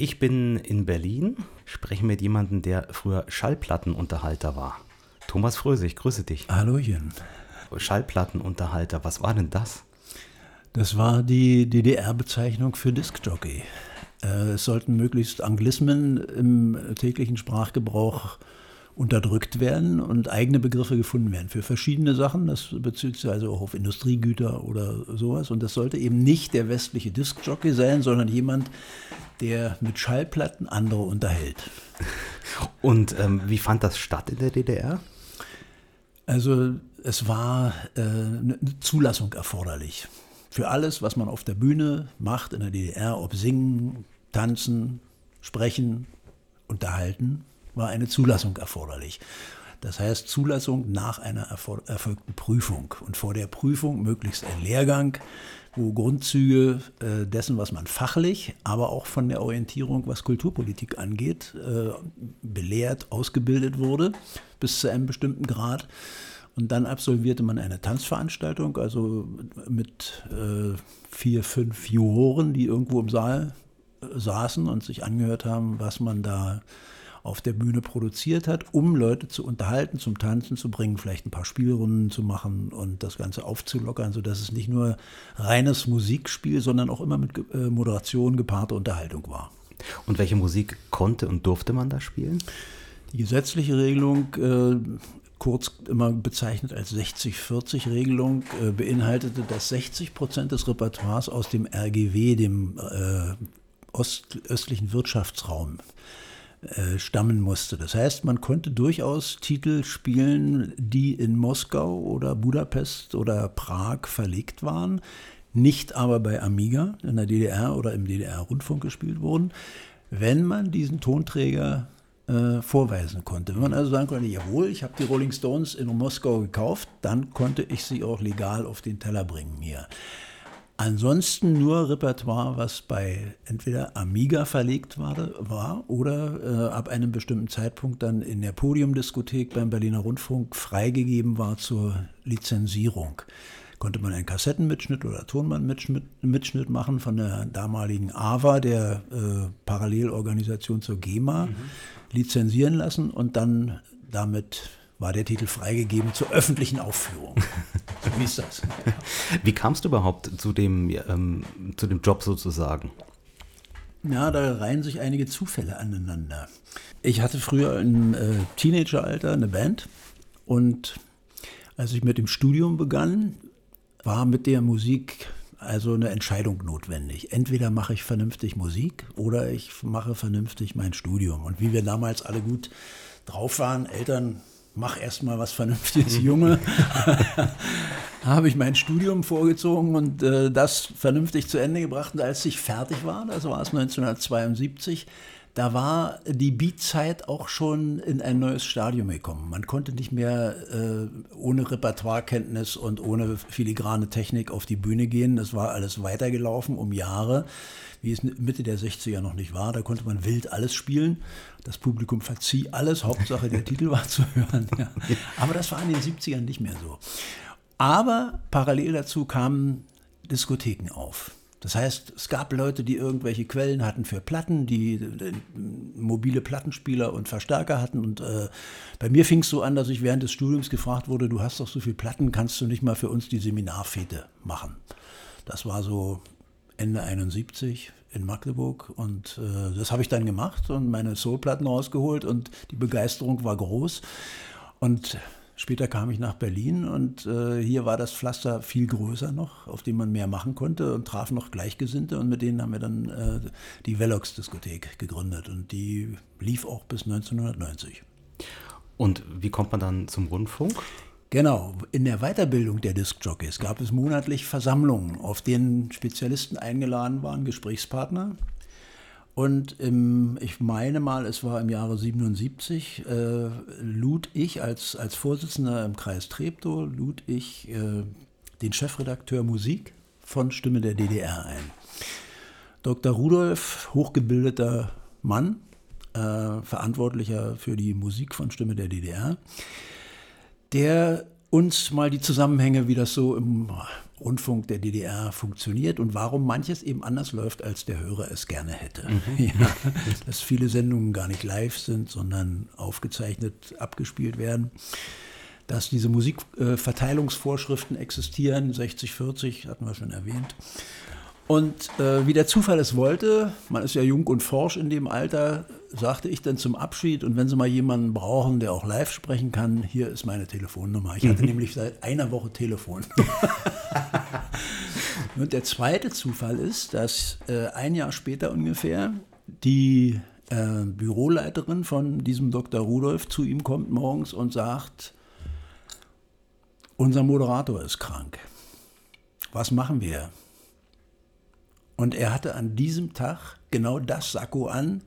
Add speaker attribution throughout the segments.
Speaker 1: Ich bin in Berlin, spreche mit jemandem, der früher Schallplattenunterhalter war. Thomas Fröse, ich grüße dich.
Speaker 2: Hallochen.
Speaker 1: Schallplattenunterhalter, was war denn das?
Speaker 2: Das war die DDR-Bezeichnung für Diskjockey. Äh, es sollten möglichst Anglismen im täglichen Sprachgebrauch unterdrückt werden und eigene Begriffe gefunden werden für verschiedene Sachen. Das bezieht sich also auch auf Industriegüter oder sowas. Und das sollte eben nicht der westliche Diskjockey sein, sondern jemand, der mit Schallplatten andere unterhält.
Speaker 1: Und ähm, wie fand das statt in der DDR?
Speaker 2: Also es war äh, eine Zulassung erforderlich. Für alles, was man auf der Bühne macht in der DDR, ob singen, tanzen, sprechen, unterhalten, war eine Zulassung erforderlich. Das heißt Zulassung nach einer erfolgten Prüfung und vor der Prüfung möglichst ein Lehrgang, wo Grundzüge äh, dessen, was man fachlich, aber auch von der Orientierung, was Kulturpolitik angeht, äh, belehrt, ausgebildet wurde, bis zu einem bestimmten Grad. Und dann absolvierte man eine Tanzveranstaltung, also mit äh, vier, fünf Juroren, die irgendwo im Saal äh, saßen und sich angehört haben, was man da auf der Bühne produziert hat, um Leute zu unterhalten, zum Tanzen zu bringen, vielleicht ein paar Spielrunden zu machen und das Ganze aufzulockern, sodass es nicht nur reines Musikspiel, sondern auch immer mit äh, Moderation gepaarte Unterhaltung war.
Speaker 1: Und welche Musik konnte und durfte man da spielen?
Speaker 2: Die gesetzliche Regelung, äh, kurz immer bezeichnet als 60-40-Regelung, äh, beinhaltete, dass 60 Prozent des Repertoires aus dem RGW, dem äh, Ost östlichen Wirtschaftsraum, äh, stammen musste. Das heißt, man konnte durchaus Titel spielen, die in Moskau oder Budapest oder Prag verlegt waren, nicht aber bei Amiga in der DDR oder im DDR-Rundfunk gespielt wurden, wenn man diesen Tonträger äh, vorweisen konnte. Wenn man also sagen konnte, jawohl, ich habe die Rolling Stones in Moskau gekauft, dann konnte ich sie auch legal auf den Teller bringen hier. Ansonsten nur Repertoire, was bei entweder Amiga verlegt war, war oder äh, ab einem bestimmten Zeitpunkt dann in der Podiumdiskothek beim Berliner Rundfunk freigegeben war zur Lizenzierung. Konnte man einen Kassettenmitschnitt oder Tonbandmitschnitt machen von der damaligen AVA, der äh, Parallelorganisation zur GEMA, mhm. lizenzieren lassen und dann damit war der Titel freigegeben zur öffentlichen Aufführung.
Speaker 1: Wie ist das? Wie kamst du überhaupt zu dem, ähm, zu dem Job sozusagen?
Speaker 2: Ja, da reihen sich einige Zufälle aneinander. Ich hatte früher im äh, Teenageralter eine Band und als ich mit dem Studium begann, war mit der Musik also eine Entscheidung notwendig. Entweder mache ich vernünftig Musik oder ich mache vernünftig mein Studium. Und wie wir damals alle gut drauf waren, Eltern mach erstmal was Vernünftiges, Junge. habe ich mein Studium vorgezogen und äh, das vernünftig zu Ende gebracht. Und als ich fertig war, das war es 1972, da war die Beatzeit auch schon in ein neues Stadium gekommen. Man konnte nicht mehr äh, ohne Repertoirekenntnis und ohne filigrane Technik auf die Bühne gehen. Das war alles weitergelaufen um Jahre, wie es Mitte der 60er noch nicht war. Da konnte man wild alles spielen. Das Publikum verzieh alles. Hauptsache der Titel war zu hören. Ja. Aber das war in den 70ern nicht mehr so. Aber parallel dazu kamen Diskotheken auf. Das heißt, es gab Leute, die irgendwelche Quellen hatten für Platten, die äh, mobile Plattenspieler und Verstärker hatten. Und äh, bei mir fing es so an, dass ich während des Studiums gefragt wurde, du hast doch so viele Platten, kannst du nicht mal für uns die Seminarfete machen? Das war so Ende 71 in Magdeburg und äh, das habe ich dann gemacht und meine Soulplatten rausgeholt und die Begeisterung war groß. Und Später kam ich nach Berlin und äh, hier war das Pflaster viel größer noch, auf dem man mehr machen konnte und traf noch Gleichgesinnte und mit denen haben wir dann äh, die Velox-Diskothek gegründet und die lief auch bis 1990.
Speaker 1: Und wie kommt man dann zum Rundfunk?
Speaker 2: Genau, in der Weiterbildung der Diskjockeys gab es monatlich Versammlungen, auf denen Spezialisten eingeladen waren, Gesprächspartner. Und im, ich meine mal, es war im Jahre 77, äh, lud ich als, als Vorsitzender im Kreis Treptow, lud ich äh, den Chefredakteur Musik von Stimme der DDR ein. Dr. Rudolf, hochgebildeter Mann, äh, Verantwortlicher für die Musik von Stimme der DDR, der uns mal die Zusammenhänge, wie das so im Rundfunk der DDR funktioniert und warum manches eben anders läuft, als der Hörer es gerne hätte. Mhm. Ja, dass viele Sendungen gar nicht live sind, sondern aufgezeichnet abgespielt werden. Dass diese Musikverteilungsvorschriften äh, existieren, 60-40 hatten wir schon erwähnt. Und äh, wie der Zufall es wollte, man ist ja jung und forsch in dem Alter, sagte ich dann zum Abschied, und wenn Sie mal jemanden brauchen, der auch live sprechen kann, hier ist meine Telefonnummer. Ich hatte mhm. nämlich seit einer Woche Telefon. und der zweite Zufall ist, dass äh, ein Jahr später ungefähr die äh, Büroleiterin von diesem Dr. Rudolf zu ihm kommt morgens und sagt, unser Moderator ist krank. Was machen wir? Und er hatte an diesem Tag genau das Sakko an,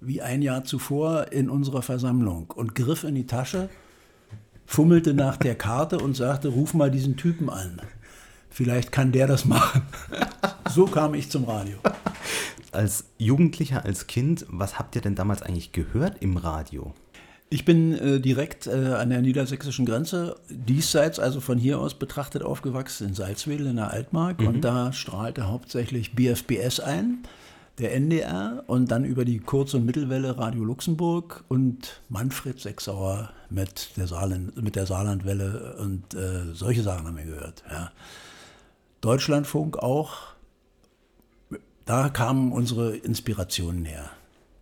Speaker 2: wie ein Jahr zuvor in unserer Versammlung und griff in die Tasche, fummelte nach der Karte und sagte, ruf mal diesen Typen an. Vielleicht kann der das machen. So kam ich zum Radio.
Speaker 1: Als Jugendlicher, als Kind, was habt ihr denn damals eigentlich gehört im Radio?
Speaker 2: Ich bin äh, direkt äh, an der niedersächsischen Grenze, diesseits, also von hier aus betrachtet, aufgewachsen in Salzwedel in der Altmark. Mhm. Und da strahlte hauptsächlich BFBS ein, der NDR, und dann über die Kurz- und Mittelwelle Radio Luxemburg und Manfred Sechsauer mit der, Saarland, mit der Saarlandwelle und äh, solche Sachen haben wir gehört. Ja. Deutschlandfunk auch, da kamen unsere Inspirationen her.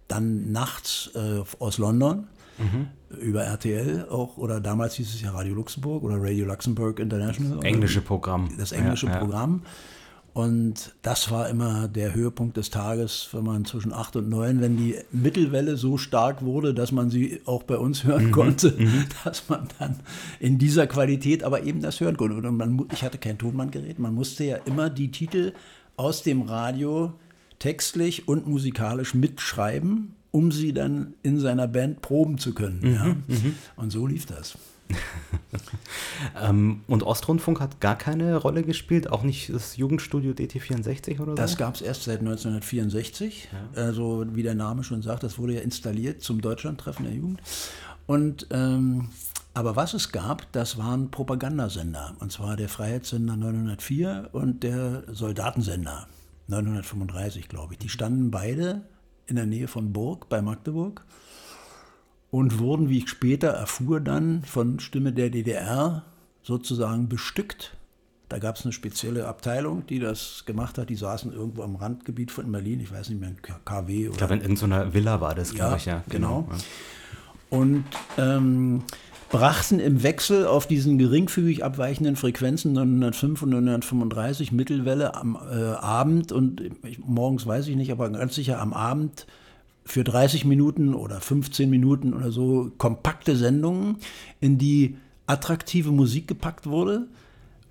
Speaker 2: Dann nachts äh, aus London Mhm. Über RTL auch, oder damals hieß es ja Radio Luxemburg oder Radio Luxemburg International.
Speaker 1: Englische Programm.
Speaker 2: Das englische ja, Programm. Und das war immer der Höhepunkt des Tages, wenn man zwischen 8 und 9, wenn die Mittelwelle so stark wurde, dass man sie auch bei uns hören mhm, konnte, mhm. dass man dann in dieser Qualität aber eben das hören konnte. Und man, ich hatte kein Tonbandgerät, man musste ja immer die Titel aus dem Radio textlich und musikalisch mitschreiben um sie dann in seiner Band proben zu können. Mhm, ja. Mhm. Und so lief das.
Speaker 1: ähm, und Ostrundfunk hat gar keine Rolle gespielt, auch nicht das Jugendstudio DT64 oder so?
Speaker 2: Das gab es erst seit 1964. Ja. Also wie der Name schon sagt, das wurde ja installiert zum Deutschlandtreffen der Jugend. Und ähm, aber was es gab, das waren Propagandasender. Und zwar der Freiheitssender 904 und der Soldatensender 935, glaube ich. Die standen beide in der Nähe von Burg bei Magdeburg und wurden, wie ich später erfuhr, dann von Stimme der DDR sozusagen bestückt. Da gab es eine spezielle Abteilung, die das gemacht hat. Die saßen irgendwo am Randgebiet von Berlin, ich weiß nicht mehr, KW.
Speaker 1: Oder ich glaube, in, in so einer Villa war das, glaube ja, ich, ja.
Speaker 2: Genau. genau. Und ähm, brachten im Wechsel auf diesen geringfügig abweichenden Frequenzen 905 und 935 Mittelwelle am äh, Abend und ich, morgens weiß ich nicht, aber ganz sicher am Abend für 30 Minuten oder 15 Minuten oder so kompakte Sendungen, in die attraktive Musik gepackt wurde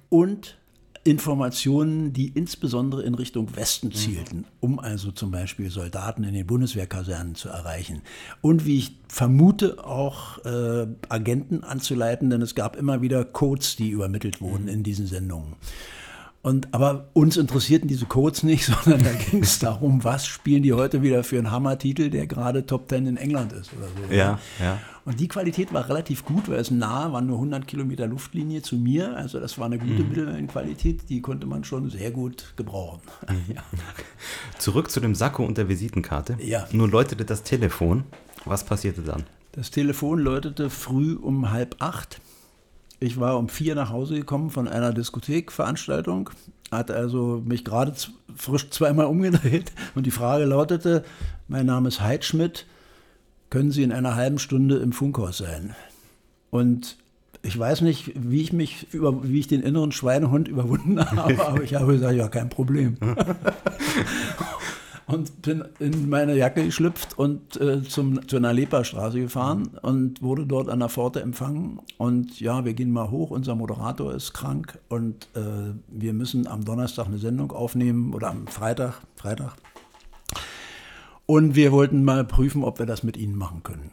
Speaker 2: und Informationen, die insbesondere in Richtung Westen mhm. zielten, um also zum Beispiel Soldaten in den Bundeswehrkasernen zu erreichen. Und wie ich vermute, auch äh, Agenten anzuleiten, denn es gab immer wieder Codes, die übermittelt wurden mhm. in diesen Sendungen. Und, aber uns interessierten diese Codes nicht, sondern da ging es darum, was spielen die heute wieder für einen Hammertitel, der gerade Top Ten in England ist oder so.
Speaker 1: Ja, ja.
Speaker 2: Und die Qualität war relativ gut, weil es nahe war, nur 100 Kilometer Luftlinie zu mir. Also das war eine gute mhm. Mittelwellenqualität, die konnte man schon sehr gut gebrauchen.
Speaker 1: Mhm. Ja. Zurück zu dem Sakko und der Visitenkarte.
Speaker 2: Ja.
Speaker 1: Nun läutete das Telefon. Was passierte dann?
Speaker 2: Das Telefon läutete früh um halb acht. Ich war um vier nach Hause gekommen von einer Diskothekveranstaltung, hatte also mich gerade frisch zweimal umgedreht und die Frage lautete, mein Name ist Heidschmidt, können Sie in einer halben Stunde im Funkhaus sein. Und ich weiß nicht, wie ich mich über, wie ich den inneren Schweinehund überwunden habe, aber ich habe gesagt, ja, kein Problem. und bin in meine Jacke geschlüpft und äh, zum, zu einer Leperstraße gefahren und wurde dort an der Pforte empfangen. Und ja, wir gehen mal hoch, unser Moderator ist krank und äh, wir müssen am Donnerstag eine Sendung aufnehmen oder am Freitag, Freitag. Und wir wollten mal prüfen, ob wir das mit Ihnen machen können.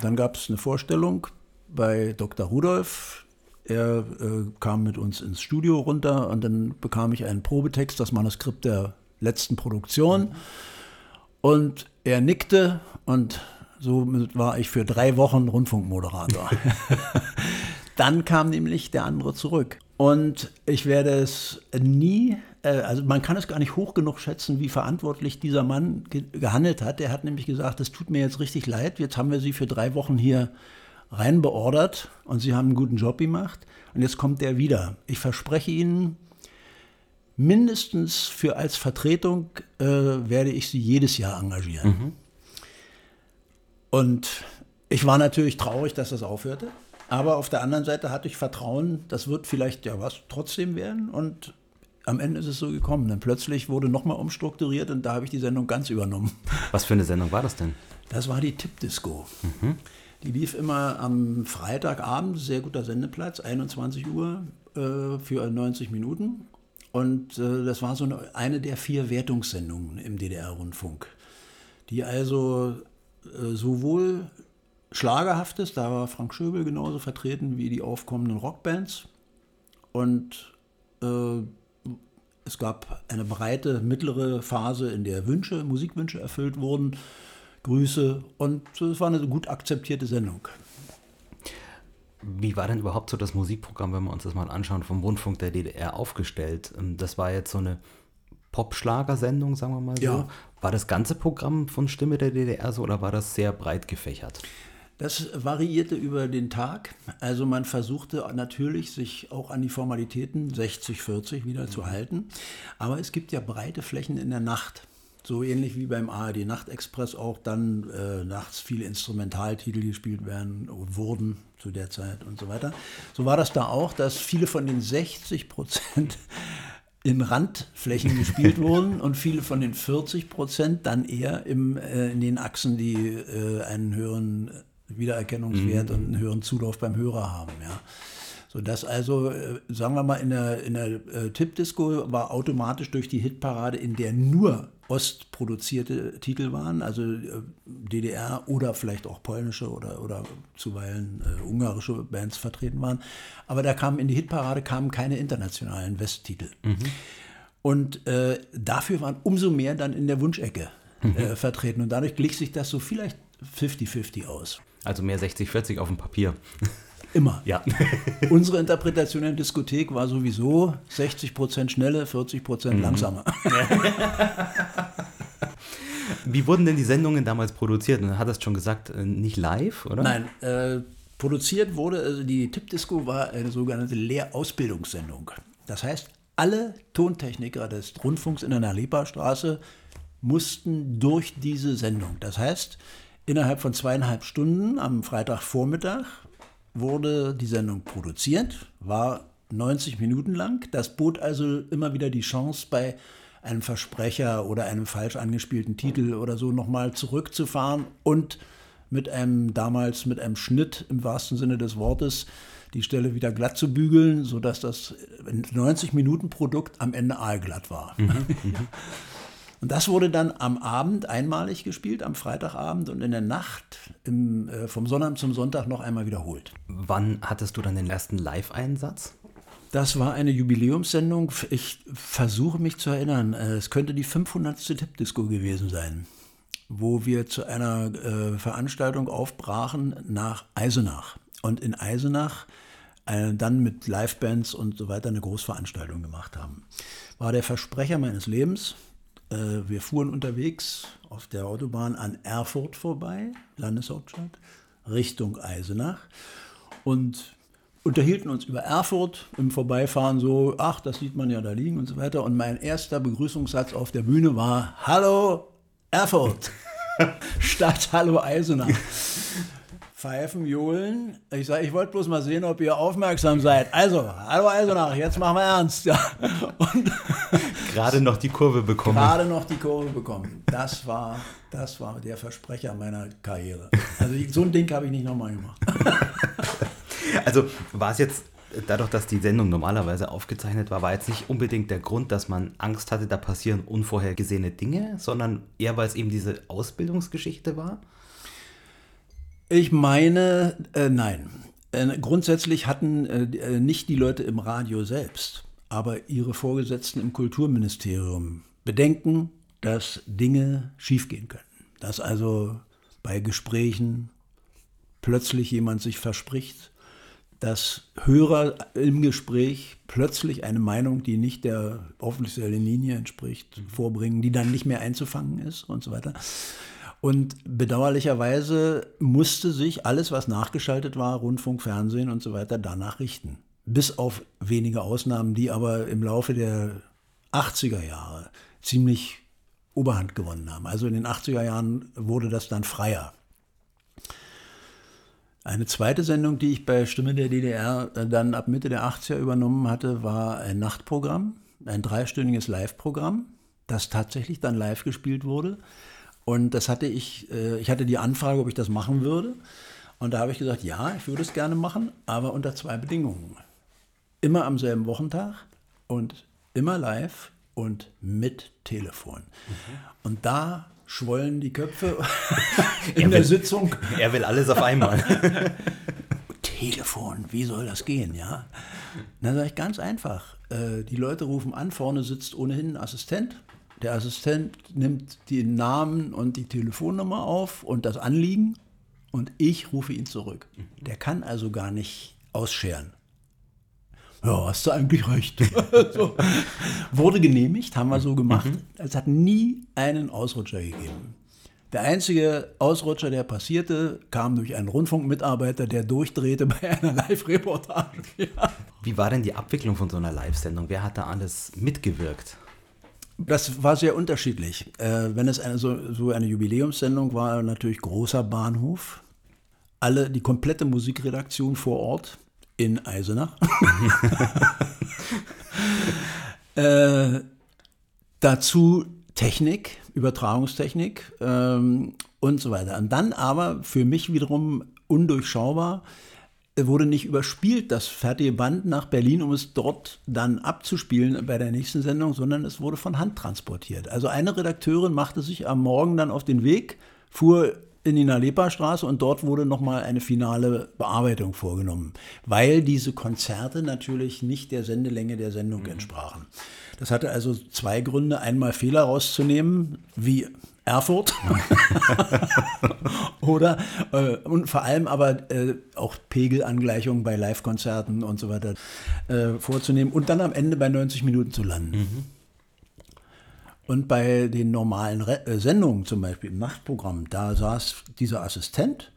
Speaker 2: Dann gab es eine Vorstellung bei Dr. Rudolf. Er äh, kam mit uns ins Studio runter und dann bekam ich einen Probetext, das Manuskript der letzten Produktion. Und er nickte und so war ich für drei Wochen Rundfunkmoderator. dann kam nämlich der andere zurück Und ich werde es nie, äh, also man kann es gar nicht hoch genug schätzen, wie verantwortlich dieser Mann ge gehandelt hat. Der hat nämlich gesagt, es tut mir jetzt richtig leid, jetzt haben wir Sie für drei Wochen hier rein beordert und Sie haben einen guten Job gemacht und jetzt kommt der wieder. Ich verspreche Ihnen, mindestens für als Vertretung äh, werde ich Sie jedes Jahr engagieren. Mhm. Und ich war natürlich traurig, dass das aufhörte. Aber auf der anderen Seite hatte ich Vertrauen, das wird vielleicht ja was trotzdem werden. Und am Ende ist es so gekommen. Dann plötzlich wurde nochmal umstrukturiert und da habe ich die Sendung ganz übernommen.
Speaker 1: Was für eine Sendung war das denn?
Speaker 2: Das war die Tippdisco. Mhm. Die lief immer am Freitagabend, sehr guter Sendeplatz, 21 Uhr äh, für 90 Minuten. Und äh, das war so eine, eine der vier Wertungssendungen im DDR-Rundfunk, die also äh, sowohl Schlagerhaftes, da war Frank Schöbel genauso vertreten wie die aufkommenden Rockbands. Und äh, es gab eine breite mittlere Phase, in der Wünsche, Musikwünsche erfüllt wurden, Grüße und es war eine gut akzeptierte Sendung.
Speaker 1: Wie war denn überhaupt so das Musikprogramm, wenn wir uns das mal anschauen, vom Rundfunk der DDR aufgestellt? Ähm, das war jetzt so eine Pop-Schlagersendung, sagen wir mal so. Ja. War das ganze Programm von Stimme der DDR so oder war das sehr breit gefächert?
Speaker 2: Das variierte über den Tag. Also man versuchte natürlich, sich auch an die Formalitäten 60-40 wieder mhm. zu halten. Aber es gibt ja breite Flächen in der Nacht. So ähnlich wie beim ARD Nachtexpress auch dann äh, nachts viele Instrumentaltitel gespielt werden, wurden zu der Zeit und so weiter. So war das da auch, dass viele von den 60 Prozent in Randflächen gespielt wurden und viele von den 40 Prozent dann eher im, äh, in den Achsen, die äh, einen höheren Wiedererkennungswert mhm. und einen höheren Zulauf beim Hörer haben. Ja. Sodass also, äh, sagen wir mal, in der, in der äh, Tippdisco war automatisch durch die Hitparade, in der nur ostproduzierte Titel waren, also äh, DDR oder vielleicht auch polnische oder, oder zuweilen äh, ungarische Bands vertreten waren. Aber da kamen in die Hitparade kamen keine internationalen Westtitel. Mhm. Und äh, dafür waren umso mehr dann in der Wunschecke mhm. äh, vertreten. Und dadurch glich sich das so vielleicht 50-50 aus.
Speaker 1: Also mehr 60-40 auf dem Papier.
Speaker 2: Immer. Ja. Unsere Interpretation in der Diskothek war sowieso 60% schnelle, 40% mhm. langsamer.
Speaker 1: Wie wurden denn die Sendungen damals produziert? Du hattest schon gesagt, äh, nicht live, oder?
Speaker 2: Nein, äh, produziert wurde, also die Tippdisco war eine sogenannte Lehrausbildungssendung. Das heißt, alle Tontechniker des Rundfunks in der Nalepa-Straße mussten durch diese Sendung. Das heißt, Innerhalb von zweieinhalb Stunden am Freitagvormittag wurde die Sendung produziert, war 90 Minuten lang. Das bot also immer wieder die Chance, bei einem Versprecher oder einem falsch angespielten Titel oder so nochmal zurückzufahren und mit einem damals mit einem Schnitt im wahrsten Sinne des Wortes die Stelle wieder glatt zu bügeln, sodass das 90 Minuten Produkt am Ende aalglatt war. Mhm, mhm. Und das wurde dann am Abend einmalig gespielt, am Freitagabend und in der Nacht im, äh, vom Sonnabend zum Sonntag noch einmal wiederholt.
Speaker 1: Wann hattest du dann den ersten Live-Einsatz?
Speaker 2: Das war eine Jubiläumssendung. Ich versuche mich zu erinnern. Äh, es könnte die 500. Tippdisco gewesen sein, wo wir zu einer äh, Veranstaltung aufbrachen nach Eisenach. Und in Eisenach äh, dann mit Livebands und so weiter eine Großveranstaltung gemacht haben. War der Versprecher meines Lebens. Äh, wir fuhren unterwegs auf der Autobahn an Erfurt vorbei, Landeshauptstadt, Richtung Eisenach und unterhielten uns über Erfurt im Vorbeifahren so, ach, das sieht man ja da liegen und so weiter. Und mein erster Begrüßungssatz auf der Bühne war, Hallo Erfurt, statt Hallo Eisenach. Pfeifen, Johlen. Ich sage, ich wollte bloß mal sehen, ob ihr aufmerksam seid. Also, hallo Eisenach, jetzt machen wir ernst. Ja.
Speaker 1: Und gerade noch die Kurve bekommen.
Speaker 2: Gerade noch die Kurve bekommen. Das war, das war der Versprecher meiner Karriere. Also so ein Ding habe ich nicht nochmal gemacht.
Speaker 1: Also war es jetzt dadurch, dass die Sendung normalerweise aufgezeichnet war, war jetzt nicht unbedingt der Grund, dass man Angst hatte, da passieren unvorhergesehene Dinge, sondern eher, weil es eben diese Ausbildungsgeschichte war?
Speaker 2: Ich meine, äh, nein. Äh, grundsätzlich hatten äh, äh, nicht die Leute im Radio selbst, aber ihre Vorgesetzten im Kulturministerium Bedenken, dass Dinge schiefgehen können. Dass also bei Gesprächen plötzlich jemand sich verspricht, dass Hörer im Gespräch plötzlich eine Meinung, die nicht der offiziellen Linie entspricht, vorbringen, die dann nicht mehr einzufangen ist und so weiter. Und bedauerlicherweise musste sich alles, was nachgeschaltet war, Rundfunk, Fernsehen und so weiter, danach richten. Bis auf wenige Ausnahmen, die aber im Laufe der 80er Jahre ziemlich Oberhand gewonnen haben. Also in den 80er Jahren wurde das dann freier. Eine zweite Sendung, die ich bei Stimme der DDR äh, dann ab Mitte der 80er übernommen hatte, war ein Nachtprogramm, ein dreistündiges Live-Programm, das tatsächlich dann live gespielt wurde. Und das hatte ich, äh, ich hatte die Anfrage, ob ich das machen würde. Und da habe ich gesagt, ja, ich würde es gerne machen, aber unter zwei Bedingungen. Immer am selben Wochentag und immer live und mit Telefon. Mhm. Und da schwollen die Köpfe in der Sitzung.
Speaker 1: Er will alles auf einmal.
Speaker 2: Telefon, wie soll das gehen, ja? Dann sage ich ganz einfach, äh, die Leute rufen an, vorne sitzt ohnehin ein Assistent. Der Assistent nimmt den Namen und die Telefonnummer auf und das Anliegen und ich rufe ihn zurück. Der kann also gar nicht ausscheren ja, hast du eigentlich recht. so. Wurde genehmigt, haben wir so gemacht. Mhm. Es hat nie einen Ausrutscher gegeben. Der einzige Ausrutscher, der passierte, kam durch einen Rundfunkmitarbeiter, der durchdrehte bei einer Live-Reportage.
Speaker 1: Ja. Wie war denn die Abwicklung von so einer Live-Sendung? Wer hat da alles mitgewirkt?
Speaker 2: Das war sehr unterschiedlich. Äh, wenn es eine, so, so eine Jubiläumssendung war, natürlich großer Bahnhof. Alle, die komplette Musikredaktion vor Ort, in Eisenach. äh, dazu Technik, Übertragungstechnik ähm, und so weiter. Und dann aber für mich wiederum undurchschaubar, wurde nicht überspielt, das fertige Band nach Berlin, um es dort dann abzuspielen bei der nächsten Sendung, sondern es wurde von Hand transportiert. Also eine Redakteurin machte sich am Morgen dann auf den Weg, fuhr in die Nalepa-Straße und dort wurde nochmal eine finale Bearbeitung vorgenommen, weil diese Konzerte natürlich nicht der Sendelänge der Sendung mhm. entsprachen. Das hatte also zwei Gründe. Einmal Fehler rauszunehmen, wie Erfurt. Oder äh, und vor allem aber äh, auch Pegelangleichungen bei Live-Konzerten und so weiter äh, vorzunehmen und dann am Ende bei 90 Minuten zu landen. Mhm. Und bei den normalen Re äh, Sendungen, zum Beispiel im Nachtprogramm, da saß dieser Assistent,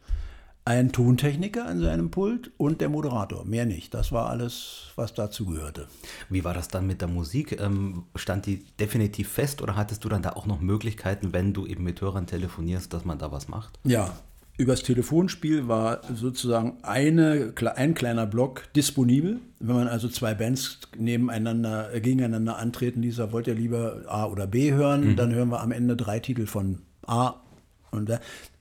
Speaker 2: ein Tontechniker an seinem Pult und der Moderator. Mehr nicht. Das war alles, was dazu gehörte.
Speaker 1: Wie war das dann mit der Musik? Ähm, stand die definitiv fest oder hattest du dann da auch noch Möglichkeiten, wenn du eben mit Hörern telefonierst, dass man da was macht?
Speaker 2: Ja, Übers Telefonspiel war sozusagen eine, ein kleiner Block disponibel. Wenn man also zwei Bands nebeneinander, äh, gegeneinander antreten, dieser wollt ihr lieber A oder B hören, mhm. dann hören wir am Ende drei Titel von A und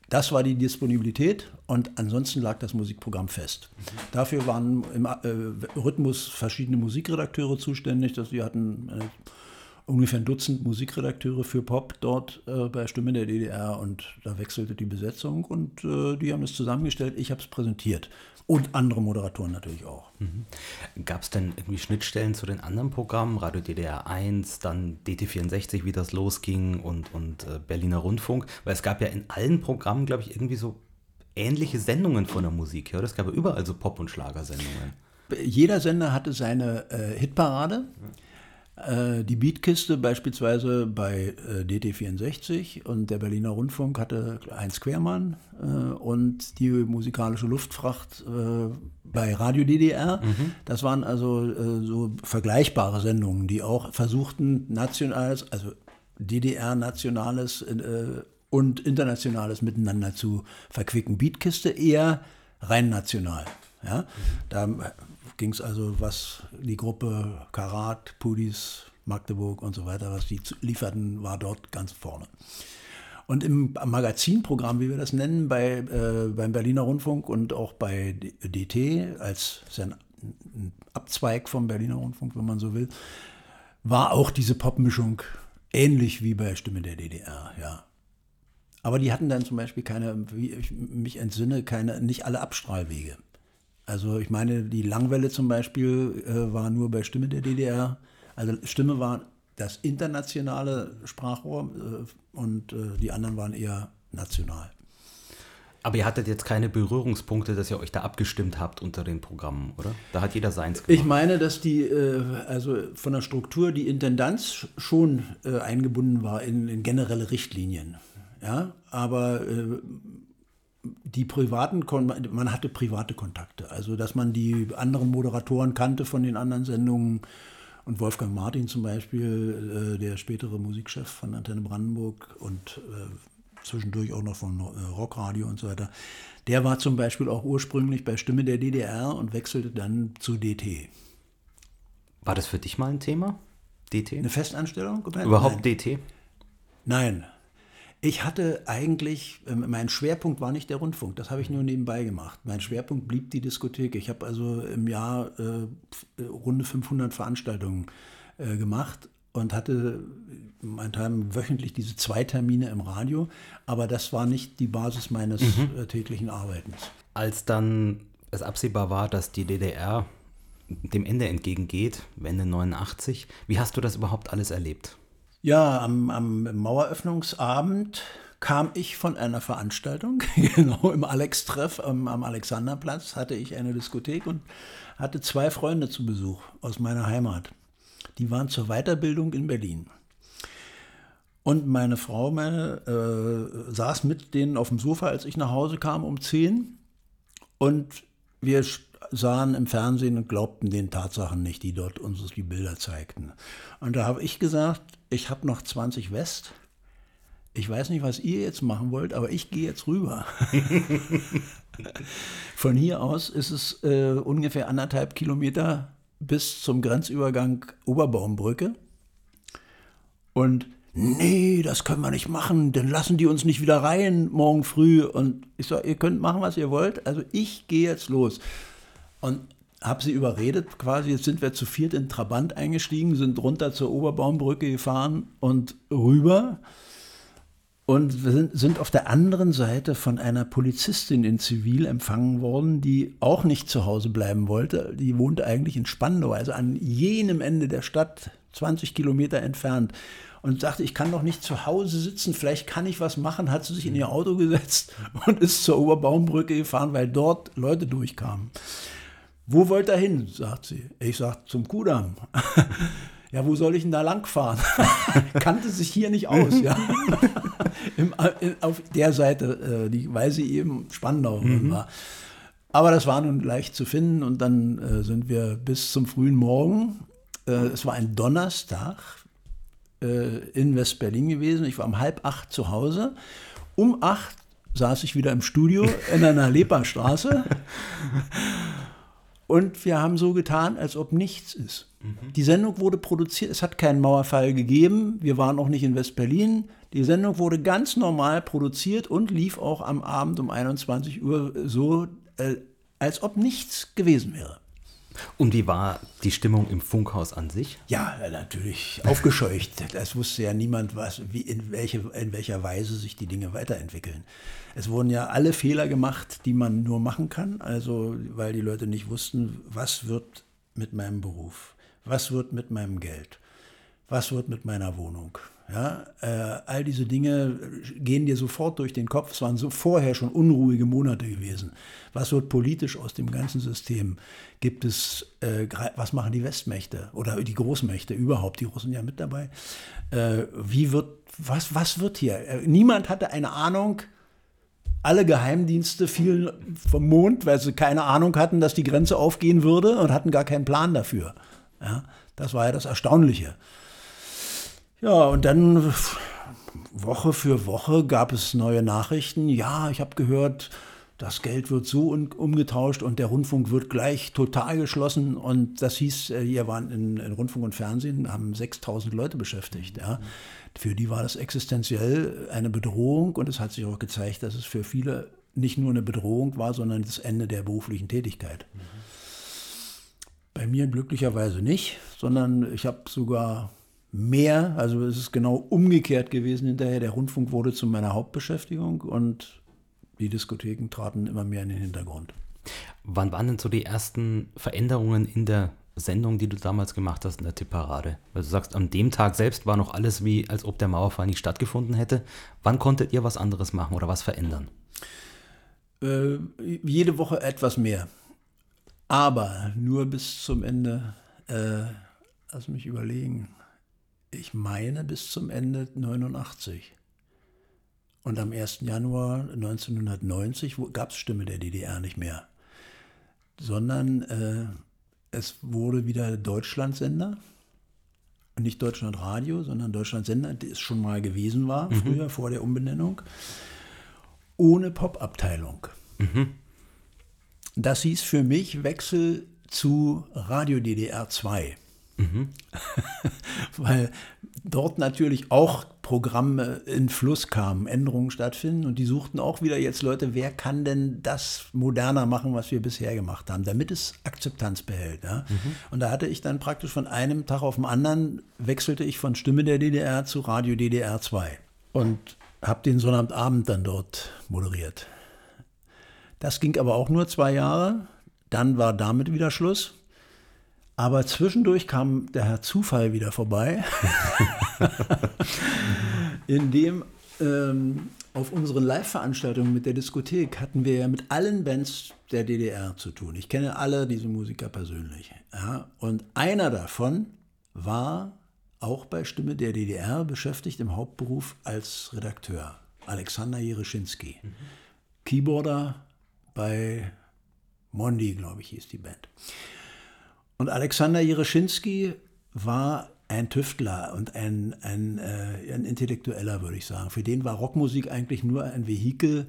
Speaker 2: Das war die Disponibilität und ansonsten lag das Musikprogramm fest. Mhm. Dafür waren im äh, Rhythmus verschiedene Musikredakteure zuständig, dass die hatten äh, ungefähr ein Dutzend Musikredakteure für Pop dort äh, bei Stimme der DDR und da wechselte die Besetzung und äh, die haben es zusammengestellt, ich habe es präsentiert. Und andere Moderatoren natürlich auch. Mhm.
Speaker 1: Gab es denn irgendwie Schnittstellen zu den anderen Programmen, Radio DDR 1, dann DT64, wie das losging und, und äh, Berliner Rundfunk? Weil es gab ja in allen Programmen, glaube ich, irgendwie so ähnliche Sendungen von der Musik. Ja? Es gab ja überall so Pop- und Schlagersendungen.
Speaker 2: Jeder Sender hatte seine äh, Hitparade. Mhm. Äh, die Beatkiste beispielsweise bei äh, DT64 und der Berliner Rundfunk hatte Heinz Quermann äh, und die musikalische Luftfracht bei Radio DDR. Mhm. Das waren also so vergleichbare Sendungen, die auch versuchten, nationales, also DDR-nationales und internationales miteinander zu verquicken. Beatkiste eher rein national. Ja? Da ging es also, was die Gruppe Karat, Pudis, Magdeburg und so weiter, was die lieferten, war dort ganz vorne. Und im Magazinprogramm, wie wir das nennen, bei, äh, beim Berliner Rundfunk und auch bei DT, als ein Abzweig vom Berliner Rundfunk, wenn man so will, war auch diese Popmischung ähnlich wie bei Stimme der DDR, ja. Aber die hatten dann zum Beispiel keine, wie ich mich entsinne, keine, nicht alle Abstrahlwege. Also ich meine, die Langwelle zum Beispiel äh, war nur bei Stimme der DDR. Also Stimme war das internationale Sprachrohr äh, und äh, die anderen waren eher national.
Speaker 1: Aber ihr hattet jetzt keine Berührungspunkte, dass ihr euch da abgestimmt habt unter den Programmen, oder? Da hat jeder seins gemacht.
Speaker 2: Ich meine, dass die, äh, also von der Struktur, die Intendanz schon äh, eingebunden war in, in, generelle Richtlinien. Ja, aber äh, die privaten, man hatte private Kontakte. Also, dass man die anderen Moderatoren kannte von den anderen Sendungen. Und Wolfgang Martin zum Beispiel, äh, der spätere Musikchef von Antenne Brandenburg und äh, zwischendurch auch noch von äh, Rockradio und so weiter. Der war zum Beispiel auch ursprünglich bei Stimme der DDR und wechselte dann zu DT.
Speaker 1: War das für dich mal ein Thema?
Speaker 2: DT? Eine Festanstellung?
Speaker 1: Überhaupt Nein. DT?
Speaker 2: Nein. Ich hatte eigentlich, ähm, mein Schwerpunkt war nicht der Rundfunk, das habe ich nur nebenbei gemacht. Mein Schwerpunkt blieb die Diskothek. Ich habe also im Jahr äh, runde 500 Veranstaltungen äh, gemacht und hatte meinethalben wöchentlich diese zwei Termine im Radio, aber das war nicht die Basis meines mhm. Äh, täglichen Arbeitens.
Speaker 1: Als dann es absehbar war, dass die DDR dem Ende entgegengeht, Wende 89, wie hast du das überhaupt alles erlebt?
Speaker 2: Ja, am, am Maueröffnungsabend kam ich von einer Veranstaltung, genau im Alex-Treff am, am Alexanderplatz, hatte ich eine Diskothek und hatte zwei Freunde zu Besuch aus meiner Heimat. Die waren zur Weiterbildung in Berlin. Und meine Frau meine, äh, saß mit denen auf dem Sofa, als ich nach Hause kam um 10. Und wir sahen im Fernsehen und glaubten den Tatsachen nicht, die dort uns die Bilder zeigten. Und da habe ich gesagt, ich habe noch 20 West. Ich weiß nicht, was ihr jetzt machen wollt, aber ich gehe jetzt rüber. Von hier aus ist es äh, ungefähr anderthalb Kilometer bis zum Grenzübergang Oberbaumbrücke. Und nee, das können wir nicht machen, dann lassen die uns nicht wieder rein morgen früh. Und ich sage, ihr könnt machen, was ihr wollt. Also ich gehe jetzt los. Und habe sie überredet, quasi, jetzt sind wir zu viert in Trabant eingestiegen, sind runter zur Oberbaumbrücke gefahren und rüber und wir sind, sind auf der anderen Seite von einer Polizistin in Zivil empfangen worden, die auch nicht zu Hause bleiben wollte. Die wohnte eigentlich in Spandau, also an jenem Ende der Stadt, 20 Kilometer entfernt. Und sagte, ich kann doch nicht zu Hause sitzen, vielleicht kann ich was machen. Hat sie sich in ihr Auto gesetzt und ist zur Oberbaumbrücke gefahren, weil dort Leute durchkamen. Wo wollt ihr hin? sagt sie. Ich sage, zum Kudamm. ja, wo soll ich denn da langfahren? Kannte sich hier nicht aus, ja. Im, in, auf der Seite, äh, die, weil sie eben Spandau mhm. war. Aber das war nun leicht zu finden und dann äh, sind wir bis zum frühen Morgen. Äh, es war ein Donnerstag äh, in West-Berlin gewesen. Ich war um halb acht zu Hause. Um acht saß ich wieder im Studio in einer Leperstraße. Und wir haben so getan, als ob nichts ist. Mhm. Die Sendung wurde produziert, es hat keinen Mauerfall gegeben, wir waren auch nicht in West-Berlin. Die Sendung wurde ganz normal produziert und lief auch am Abend um 21 Uhr so, äh, als ob nichts gewesen wäre.
Speaker 1: Und wie war die Stimmung im Funkhaus an sich?
Speaker 2: Ja, natürlich aufgescheucht. Es wusste ja niemand, was, wie, in, welche, in welcher Weise sich die Dinge weiterentwickeln. Es wurden ja alle Fehler gemacht, die man nur machen kann, also weil die Leute nicht wussten, was wird mit meinem Beruf, was wird mit meinem Geld, was wird mit meiner Wohnung, ja, äh, all diese Dinge gehen dir sofort durch den Kopf. Es waren so vorher schon unruhige Monate gewesen. Was wird politisch aus dem ganzen System? Gibt es, äh, was machen die Westmächte oder die Großmächte überhaupt? Die Russen ja mit dabei. Äh, wie wird, was, was wird hier? Äh, niemand hatte eine Ahnung. Alle Geheimdienste fielen vom Mond, weil sie keine Ahnung hatten, dass die Grenze aufgehen würde und hatten gar keinen Plan dafür. Ja, das war ja das Erstaunliche. Ja, und dann Woche für Woche gab es neue Nachrichten. Ja, ich habe gehört, das Geld wird so umgetauscht und der Rundfunk wird gleich total geschlossen. Und das hieß, äh, hier waren in, in Rundfunk und Fernsehen, haben 6000 Leute beschäftigt. Ja. Für die war das existenziell eine Bedrohung und es hat sich auch gezeigt, dass es für viele nicht nur eine Bedrohung war, sondern das Ende der beruflichen Tätigkeit. Mhm. Bei mir glücklicherweise nicht, sondern ich habe sogar mehr, also es ist genau umgekehrt gewesen hinterher. Der Rundfunk wurde zu meiner Hauptbeschäftigung und die Diskotheken traten immer mehr in den Hintergrund.
Speaker 1: Wann waren denn so die ersten Veränderungen in der Sendung, die du damals gemacht hast in der Tipparade? Weil du sagst, an dem Tag selbst war noch alles wie, als ob der Mauerfall nicht stattgefunden hätte. Wann konntet ihr was anderes machen oder was verändern?
Speaker 2: Äh, jede Woche etwas mehr. Aber nur bis zum Ende, äh, lass mich überlegen, ich meine bis zum Ende 89. Und am 1. Januar 1990 gab es Stimme der DDR nicht mehr, sondern äh, es wurde wieder Deutschlandsender. Nicht Deutschlandradio, sondern Deutschlandsender, die es schon mal gewesen war, mhm. früher, vor der Umbenennung. Ohne Pop-Abteilung. Mhm. Das hieß für mich Wechsel zu Radio DDR 2. Mhm. Weil dort natürlich auch Programme in Fluss kamen, Änderungen stattfinden und die suchten auch wieder jetzt Leute, wer kann denn das moderner machen, was wir bisher gemacht haben, damit es Akzeptanz behält. Ja? Mhm. Und da hatte ich dann praktisch von einem Tag auf den anderen, wechselte ich von Stimme der DDR zu Radio DDR 2 und habe den Sonnabendabend dann dort moderiert. Das ging aber auch nur zwei Jahre. Dann war damit wieder Schluss. Aber zwischendurch kam der Herr Zufall wieder vorbei, in dem ähm, auf unseren Live-Veranstaltungen mit der Diskothek hatten wir ja mit allen Bands der DDR zu tun. Ich kenne alle diese Musiker persönlich. Ja? Und einer davon war auch bei Stimme der DDR beschäftigt im Hauptberuf als Redakteur. Alexander Jereschinski. Mhm. Keyboarder, bei Mondi, glaube ich, hieß die Band. Und Alexander Jereschinski war ein Tüftler und ein, ein, äh, ein Intellektueller, würde ich sagen. Für den war Rockmusik eigentlich nur ein Vehikel,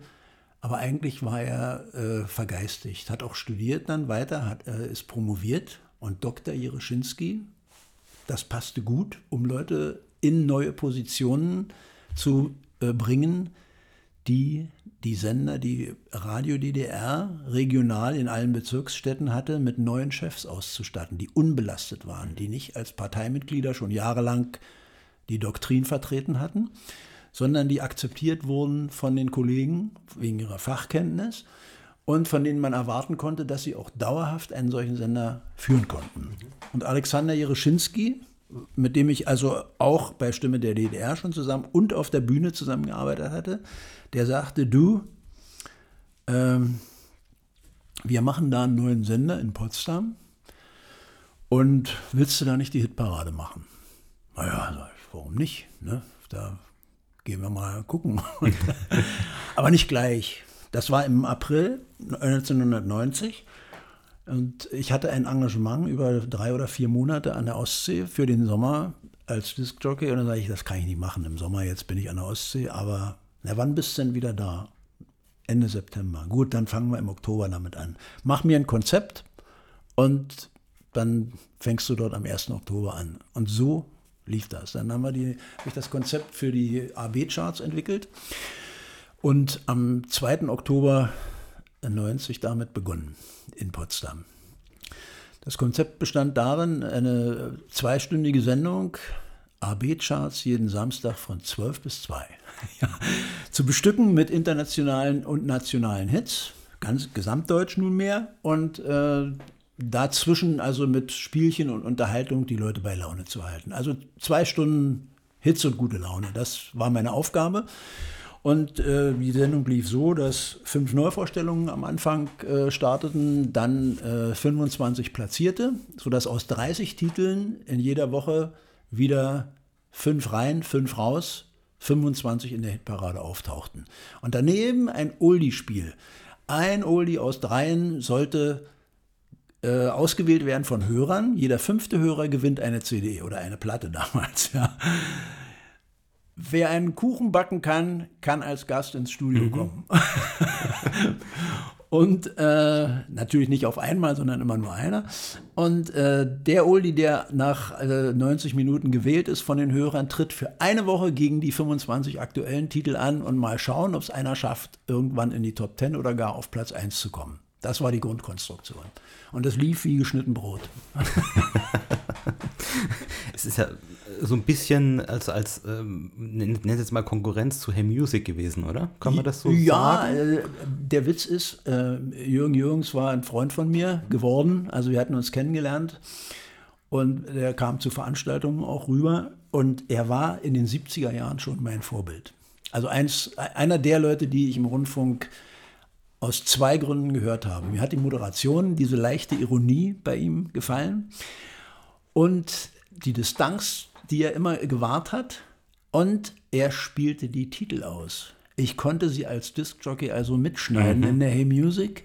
Speaker 2: aber eigentlich war er äh, vergeistigt, hat auch studiert dann weiter, hat, äh, ist promoviert und Dr. Jereschinski, das passte gut, um Leute in neue Positionen zu äh, bringen, die die Sender, die Radio DDR regional in allen Bezirksstädten hatte, mit neuen Chefs auszustatten, die unbelastet waren, die nicht als Parteimitglieder schon jahrelang die Doktrin vertreten hatten, sondern die akzeptiert wurden von den Kollegen wegen ihrer Fachkenntnis und von denen man erwarten konnte, dass sie auch dauerhaft einen solchen Sender führen konnten. Und Alexander Jereschinski, mit dem ich also auch bei Stimme der DDR schon zusammen und auf der Bühne zusammengearbeitet hatte, der sagte, du, ähm, wir machen da einen neuen Sender in Potsdam und willst du da nicht die Hitparade machen? Naja, warum nicht? Ne? Da gehen wir mal gucken. Aber nicht gleich. Das war im April 1990 und ich hatte ein Engagement über drei oder vier Monate an der Ostsee für den Sommer als Discjockey und dann sage ich, das kann ich nicht machen im Sommer, jetzt bin ich an der Ostsee, aber na, wann bist du denn wieder da? Ende September. Gut, dann fangen wir im Oktober damit an. Mach mir ein Konzept und dann fängst du dort am 1. Oktober an. Und so lief das. Dann haben wir die, habe ich das Konzept für die AB-Charts entwickelt und am 2. Oktober 90 damit begonnen in Potsdam. Das Konzept bestand darin, eine zweistündige Sendung, AB-Charts jeden Samstag von 12 bis 2. ja, zu bestücken mit internationalen und nationalen Hits, ganz gesamtdeutsch nunmehr und äh, dazwischen also mit Spielchen und Unterhaltung die Leute bei Laune zu halten. Also zwei Stunden Hits und gute Laune, das war meine Aufgabe. Und äh, die Sendung lief so, dass fünf Neuvorstellungen am Anfang äh, starteten, dann äh, 25 Platzierte, sodass aus 30 Titeln in jeder Woche wieder fünf rein, fünf raus 25 in der Hitparade auftauchten. Und daneben ein Oldie-Spiel. Ein Oldie aus dreien sollte äh, ausgewählt werden von Hörern. Jeder fünfte Hörer gewinnt eine CD oder eine Platte damals. Ja. Wer einen Kuchen backen kann, kann als Gast ins Studio mhm. kommen. Und äh, natürlich nicht auf einmal, sondern immer nur einer. Und äh, der Oldie, der nach äh, 90 Minuten gewählt ist von den Hörern, tritt für eine Woche gegen die 25 aktuellen Titel an und mal schauen, ob es einer schafft, irgendwann in die Top 10 oder gar auf Platz 1 zu kommen. Das war die Grundkonstruktion. Und das lief wie geschnitten Brot.
Speaker 1: es ist ja so ein bisschen als, als ähm, nennt jetzt mal Konkurrenz zu Hey Music gewesen, oder? Kann man das so
Speaker 2: ja,
Speaker 1: sagen?
Speaker 2: Ja, äh, der Witz ist, äh, Jürgen Jürgens war ein Freund von mir geworden. Also wir hatten uns kennengelernt und er kam zu Veranstaltungen auch rüber und er war in den 70er Jahren schon mein Vorbild. Also eins, einer der Leute, die ich im Rundfunk aus zwei Gründen gehört habe. Mir hat die Moderation, diese leichte Ironie bei ihm gefallen und die Distanz, die er immer gewahrt hat und er spielte die Titel aus. Ich konnte sie als Discjockey also mitschneiden mhm. in der Hey Music,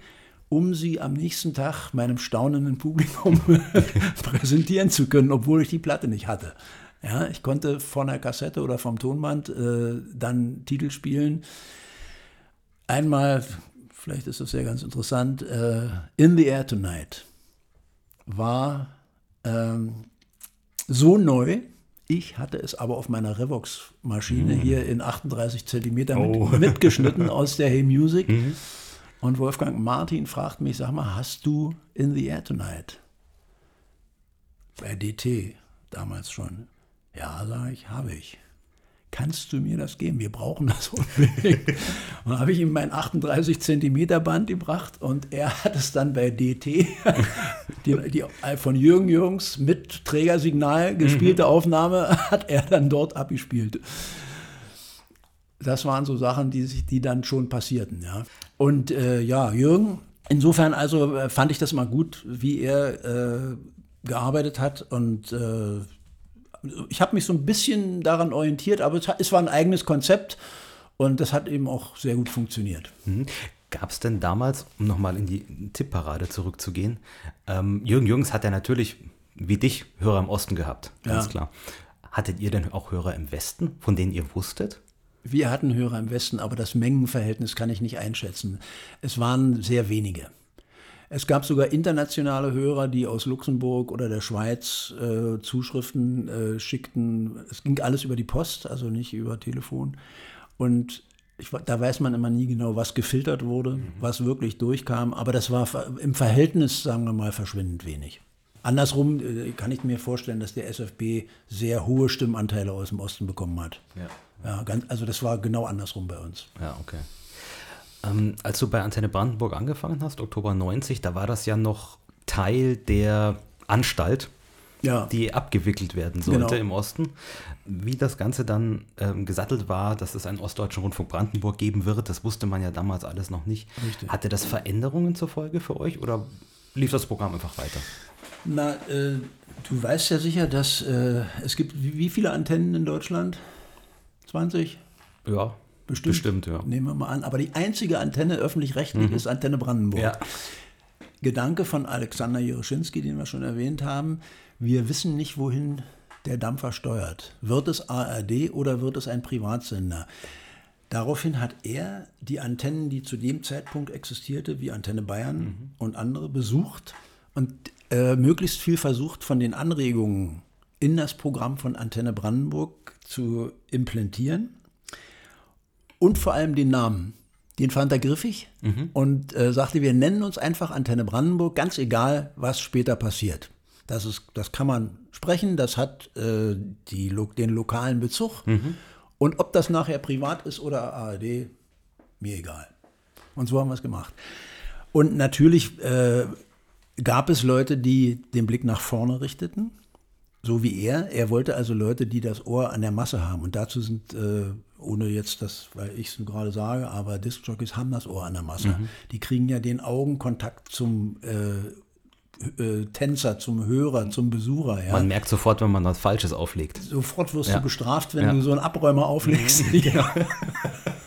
Speaker 2: um sie am nächsten Tag meinem staunenden Publikum präsentieren zu können, obwohl ich die Platte nicht hatte. Ja, ich konnte von der Kassette oder vom Tonband äh, dann Titel spielen. Einmal, vielleicht ist das ja ganz interessant, äh, In the Air Tonight war ähm, so neu, ich hatte es aber auf meiner Revox-Maschine mm. hier in 38 Zentimeter oh. mit, mitgeschnitten aus der Hey Music. Mm. Und Wolfgang Martin fragt mich, sag mal, hast du In the Air Tonight? Bei DT damals schon. Ja, sage ich, habe ich kannst du mir das geben? Wir brauchen das unbedingt. und dann habe ich ihm mein 38 Zentimeter Band gebracht und er hat es dann bei DT, die, die von Jürgen Jürgens mit Trägersignal gespielte mhm. Aufnahme, hat er dann dort abgespielt. Das waren so Sachen, die, sich, die dann schon passierten. Ja. Und äh, ja, Jürgen, insofern also äh, fand ich das mal gut, wie er äh, gearbeitet hat und äh, ich habe mich so ein bisschen daran orientiert, aber es, es, war ein eigenes Konzept und das hat eben auch sehr gut funktioniert.
Speaker 1: Mhm. Gab es denn damals, um nochmal in die Tippparade zurückzugehen, ähm, Jürgen Jürgens hat ja natürlich, wie dich, Hörer im Osten gehabt, ganz ja. klar. Hattet ihr denn auch Hörer im Westen, von denen ihr wusstet?
Speaker 2: Wir hatten Hörer im Westen, aber das Mengenverhältnis kann ich nicht einschätzen. Es waren sehr wenige. Es gab sogar internationale Hörer, die aus Luxemburg oder der Schweiz äh, Zuschriften äh, schickten. Es ging alles über die Post, also nicht über Telefon. Und ich, da weiß man immer nie genau, was gefiltert wurde, mhm. was wirklich durchkam. Aber das war im Verhältnis, sagen wir mal, verschwindend wenig. Andersrum äh, kann ich mir vorstellen, dass der SFB sehr hohe Stimmanteile aus dem Osten bekommen hat. Ja. ja ganz, also das war genau andersrum bei uns.
Speaker 1: Ja, okay. Ähm, als du bei Antenne Brandenburg angefangen hast, Oktober 90, da war das ja noch Teil der Anstalt, ja. die abgewickelt werden sollte genau. im Osten. Wie das Ganze dann ähm, gesattelt war, dass es einen Ostdeutschen Rundfunk Brandenburg geben wird, das wusste man ja damals alles noch nicht. Richtig. Hatte das Veränderungen zur Folge für euch oder lief das Programm einfach weiter?
Speaker 2: Na, äh, du weißt ja sicher, dass äh, es gibt wie, wie viele Antennen in Deutschland? 20?
Speaker 1: Ja, Bestimmt. Bestimmt, ja.
Speaker 2: Nehmen wir mal an. Aber die einzige Antenne öffentlich-rechtlich mhm. ist Antenne Brandenburg. Ja. Gedanke von Alexander Jeroschinski, den wir schon erwähnt haben. Wir wissen nicht, wohin der Dampfer steuert. Wird es ARD oder wird es ein Privatsender? Daraufhin hat er die Antennen, die zu dem Zeitpunkt existierte, wie Antenne Bayern mhm. und andere, besucht und äh, möglichst viel versucht, von den Anregungen in das Programm von Antenne Brandenburg zu implantieren und vor allem den Namen. Den fand er griffig mhm. und äh, sagte, wir nennen uns einfach Antenne Brandenburg, ganz egal, was später passiert. Das, ist, das kann man sprechen, das hat äh, die, den lokalen Bezug. Mhm. Und ob das nachher privat ist oder ARD, mir egal. Und so haben wir es gemacht. Und natürlich äh, gab es Leute, die den Blick nach vorne richteten, so wie er. Er wollte also Leute, die das Ohr an der Masse haben. Und dazu sind äh, ohne jetzt das, weil ich es gerade sage, aber Discjockeys haben das Ohr an der Masse. Mhm. Die kriegen ja den Augenkontakt zum äh, äh, Tänzer, zum Hörer, zum Besucher. Ja.
Speaker 1: Man merkt sofort, wenn man was Falsches auflegt.
Speaker 2: Sofort wirst ja. du bestraft, wenn ja. du so einen Abräumer auflegst. Mhm.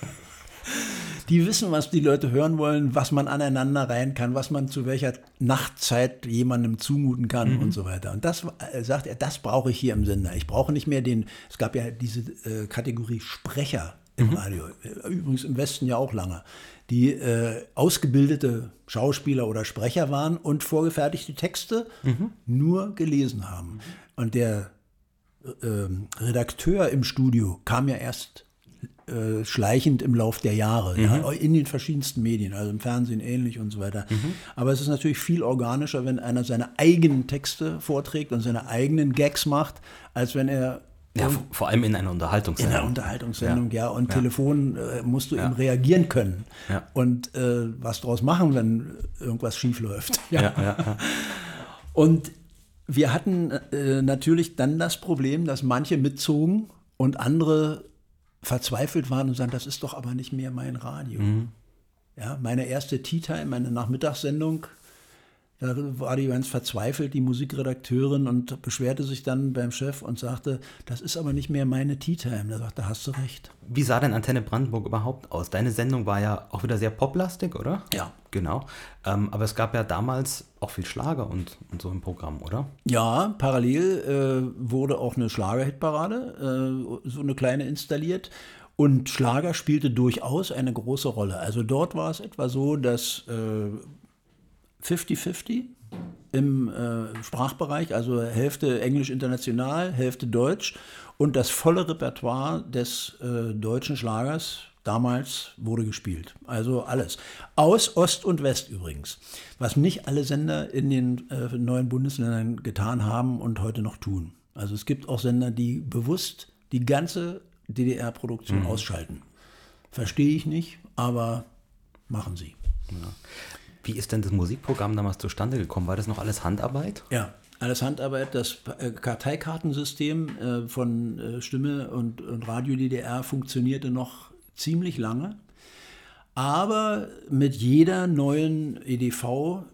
Speaker 2: Die wissen, was die Leute hören wollen, was man aneinander rein kann, was man zu welcher Nachtzeit jemandem zumuten kann mhm. und so weiter. Und das äh, sagt er, das brauche ich hier im Sender. Ich brauche nicht mehr den, es gab ja diese äh, Kategorie Sprecher im mhm. Radio, äh, übrigens im Westen ja auch lange, die äh, ausgebildete Schauspieler oder Sprecher waren und vorgefertigte Texte mhm. nur gelesen haben. Und der äh, ähm, Redakteur im Studio kam ja erst äh, schleichend im Lauf der Jahre, mhm. ja, in den verschiedensten Medien, also im Fernsehen ähnlich und so weiter. Mhm. Aber es ist natürlich viel organischer, wenn einer seine eigenen Texte vorträgt und seine eigenen Gags macht, als wenn er
Speaker 1: ja, vor allem in einer Unterhaltungssendung.
Speaker 2: In einer Unterhaltungssendung, ja. ja. Und ja. Telefon äh, musst du ja. eben reagieren können. Und äh, was draus machen, wenn irgendwas schief läuft. Ja. Ja, Und wir hatten äh, natürlich dann das Problem, dass manche mitzogen und andere verzweifelt waren und sagen, das ist doch aber nicht mehr mein Radio. Mhm. Ja, meine erste Tea Time, meine Nachmittagssendung, da war die ganz verzweifelt, die Musikredakteurin, und beschwerte sich dann beim Chef und sagte, das ist aber nicht mehr meine Tea Time. Da sagte, hast du recht.
Speaker 1: Wie sah denn Antenne Brandenburg überhaupt aus? Deine Sendung war ja auch wieder sehr poplastig, oder?
Speaker 2: Ja.
Speaker 1: Genau. Ähm, aber es gab ja damals auch viel Schlager und, und so im Programm, oder?
Speaker 2: Ja, parallel äh, wurde auch eine Schlagerhitparade, äh, so eine kleine installiert. Und Schlager spielte durchaus eine große Rolle. Also dort war es etwa so, dass äh, 50-50 im äh, Sprachbereich, also Hälfte Englisch international, Hälfte Deutsch und das volle Repertoire des äh, deutschen Schlagers damals wurde gespielt. Also alles. Aus Ost und West übrigens. Was nicht alle Sender in den äh, neuen Bundesländern getan haben und heute noch tun. Also es gibt auch Sender, die bewusst die ganze DDR-Produktion mhm. ausschalten. Verstehe ich nicht, aber machen sie.
Speaker 1: Ja. Wie ist denn das Musikprogramm damals zustande gekommen? War das noch alles Handarbeit?
Speaker 2: Ja, alles Handarbeit. Das äh, Karteikartensystem äh, von äh, Stimme und, und Radio DDR funktionierte noch ziemlich lange. Aber mit jeder neuen EDV-Welle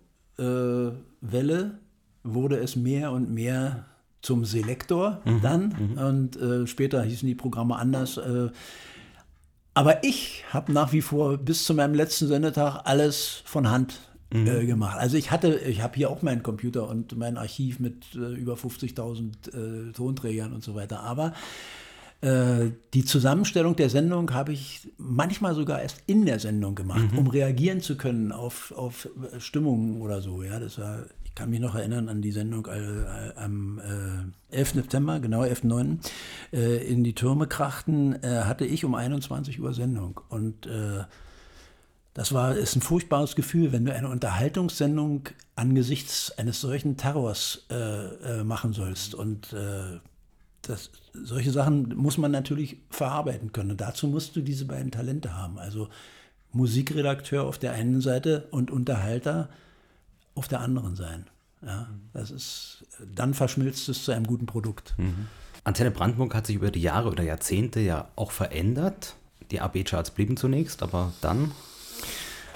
Speaker 2: wurde es mehr und mehr zum Selektor mhm, dann. Mhm. Und äh, später hießen die Programme anders. Äh, aber ich habe nach wie vor bis zu meinem letzten Sendetag alles von Hand mhm. äh, gemacht. Also ich hatte, ich habe hier auch meinen Computer und mein Archiv mit äh, über 50.000 äh, Tonträgern und so weiter. Aber äh, die Zusammenstellung der Sendung habe ich manchmal sogar erst in der Sendung gemacht, mhm. um reagieren zu können auf, auf Stimmungen oder so. Ja, das war ich kann mich noch erinnern an die Sendung äh, äh am äh, 11. September, genau 11.9. Äh, in die Türme krachten, äh, hatte ich um 21 Uhr Sendung. Und äh, das war, ist ein furchtbares Gefühl, wenn du eine Unterhaltungssendung angesichts eines solchen Terrors machen sollst. Und das, solche Sachen muss man natürlich verarbeiten können. Und dazu musst du diese beiden Talente haben. Also Musikredakteur auf der einen Seite und Unterhalter auf der anderen sein. Ja, das ist, dann verschmilzt es zu einem guten Produkt.
Speaker 1: Mhm. Antenne Brandenburg hat sich über die Jahre oder Jahrzehnte ja auch verändert. Die AB-Charts blieben zunächst, aber dann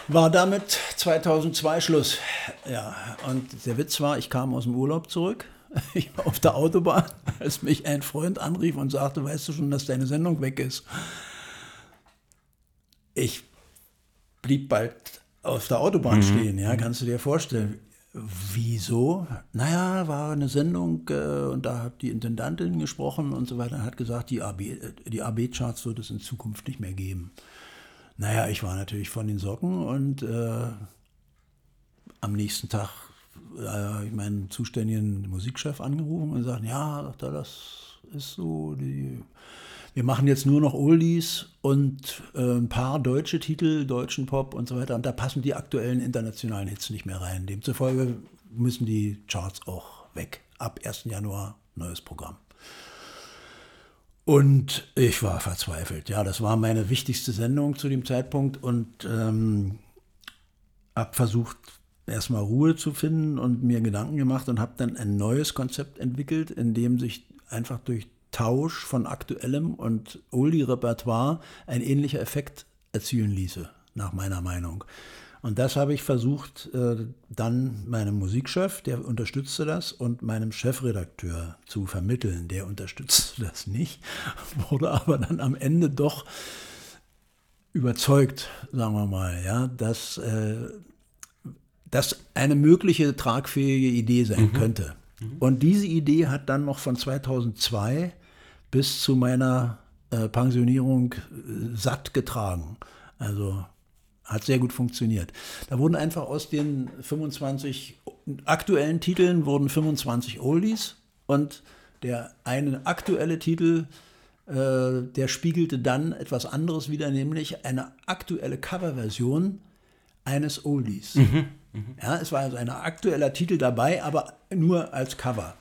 Speaker 2: war damit 2002 Schluss. Ja, und der Witz war, ich kam aus dem Urlaub zurück. Ich war auf der Autobahn, als mich ein Freund anrief und sagte, weißt du schon, dass deine Sendung weg ist? Ich blieb bald auf der Autobahn mhm. stehen, ja, kannst du dir vorstellen. Wieso? Naja, war eine Sendung äh, und da hat die Intendantin gesprochen und so weiter, hat gesagt, die AB, AB-Charts wird es in Zukunft nicht mehr geben. Naja, ich war natürlich von den Socken und äh, am nächsten Tag äh, ich meinen zuständigen Musikchef angerufen und gesagt, ja, das ist so die wir machen jetzt nur noch Oldies und äh, ein paar deutsche Titel, deutschen Pop und so weiter. Und da passen die aktuellen internationalen Hits nicht mehr rein. Demzufolge müssen die Charts auch weg. Ab 1. Januar neues Programm. Und ich war verzweifelt. Ja, das war meine wichtigste Sendung zu dem Zeitpunkt und ähm, habe versucht, erstmal Ruhe zu finden und mir Gedanken gemacht und habe dann ein neues Konzept entwickelt, in dem sich einfach durch Tausch von aktuellem und Oldie-Repertoire ein ähnlicher Effekt erzielen ließe, nach meiner Meinung. Und das habe ich versucht, äh, dann meinem Musikchef, der unterstützte das, und meinem Chefredakteur zu vermitteln. Der unterstützte das nicht, wurde aber dann am Ende doch überzeugt, sagen wir mal, ja, dass äh, das eine mögliche tragfähige Idee sein mhm. könnte. Mhm. Und diese Idee hat dann noch von 2002 bis zu meiner äh, Pensionierung äh, satt getragen. Also hat sehr gut funktioniert. Da wurden einfach aus den 25 aktuellen Titeln wurden 25 Oldies und der eine aktuelle Titel, äh, der spiegelte dann etwas anderes wieder, nämlich eine aktuelle Coverversion eines Oldies. Mhm, mh. Ja, es war also ein aktueller Titel dabei, aber nur als Cover.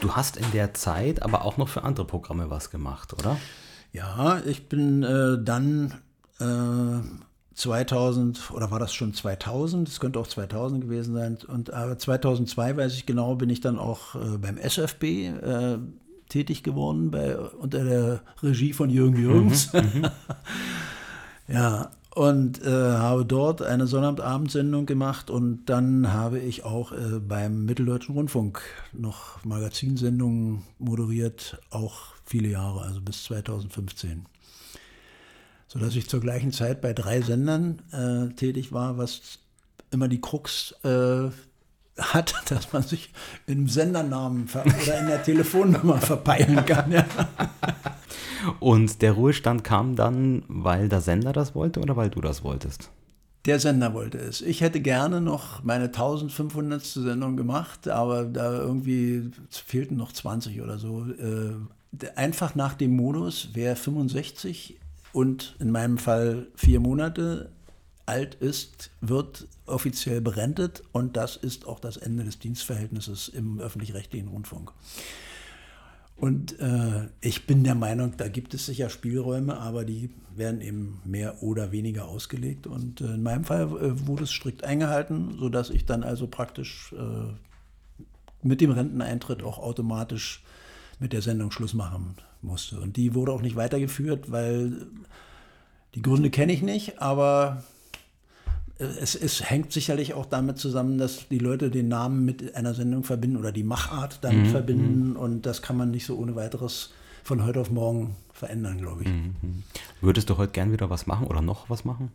Speaker 1: Du hast in der Zeit aber auch noch für andere Programme was gemacht, oder?
Speaker 2: Ja, ich bin äh, dann äh, 2000 oder war das schon 2000? Es könnte auch 2000 gewesen sein. Und aber 2002 weiß ich genau, bin ich dann auch äh, beim SFB äh, tätig geworden bei unter der Regie von Jürgen Jürgens. Mhm, mhm. ja, und äh, habe dort eine Sonnabendsendsendung gemacht und dann habe ich auch äh, beim Mitteldeutschen Rundfunk noch Magazinsendungen moderiert, auch viele Jahre, also bis 2015. Sodass ich zur gleichen Zeit bei drei Sendern äh, tätig war, was immer die Krux äh, hat, dass man sich im Sendernamen oder in der Telefonnummer verpeilen kann. Ja.
Speaker 1: Und der Ruhestand kam dann, weil der Sender das wollte oder weil du das wolltest?
Speaker 2: Der Sender wollte es. Ich hätte gerne noch meine 1500. Sendung gemacht, aber da irgendwie fehlten noch 20 oder so. Äh, einfach nach dem Modus, wer 65 und in meinem Fall vier Monate alt ist, wird offiziell berentet und das ist auch das Ende des Dienstverhältnisses im öffentlich-rechtlichen Rundfunk. Und äh, ich bin der Meinung, da gibt es sicher Spielräume, aber die werden eben mehr oder weniger ausgelegt. Und äh, in meinem Fall äh, wurde es strikt eingehalten, sodass ich dann also praktisch äh, mit dem Renteneintritt auch automatisch mit der Sendung Schluss machen musste. Und die wurde auch nicht weitergeführt, weil die Gründe kenne ich nicht, aber es, es, hängt sicherlich auch damit zusammen, dass die Leute den Namen mit einer Sendung verbinden oder die Machart damit mhm. verbinden mhm. und das kann man nicht so ohne weiteres von heute auf morgen verändern, glaube ich. Mhm.
Speaker 1: Würdest du heute gern wieder was machen oder noch was machen?